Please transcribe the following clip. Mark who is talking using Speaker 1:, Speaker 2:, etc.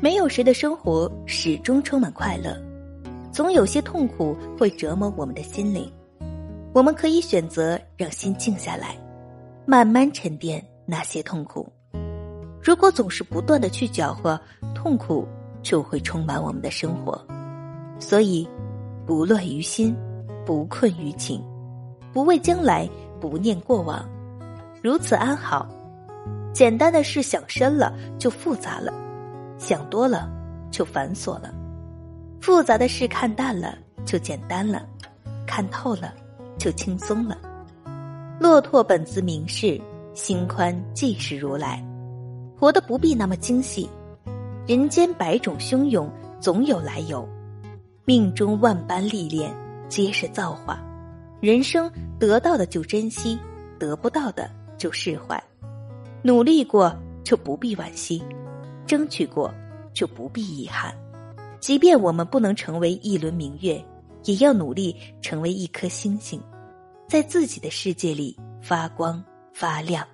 Speaker 1: 没有谁的生活始终充满快乐，总有些痛苦会折磨我们的心灵。我们可以选择让心静下来，慢慢沉淀那些痛苦。如果总是不断的去搅和，痛苦就会充满我们的生活。所以，不乱于心，不困于情，不畏将来，不念过往，如此安好。简单的事想深了就复杂了，想多了就繁琐了；复杂的事看淡了就简单了，看透了就轻松了。骆驼本自明士，心宽即是如来。活得不必那么精细，人间百种汹涌，总有来由。命中万般历练，皆是造化。人生得到的就珍惜，得不到的就释怀。努力过就不必惋惜，争取过就不必遗憾。即便我们不能成为一轮明月，也要努力成为一颗星星，在自己的世界里发光发亮。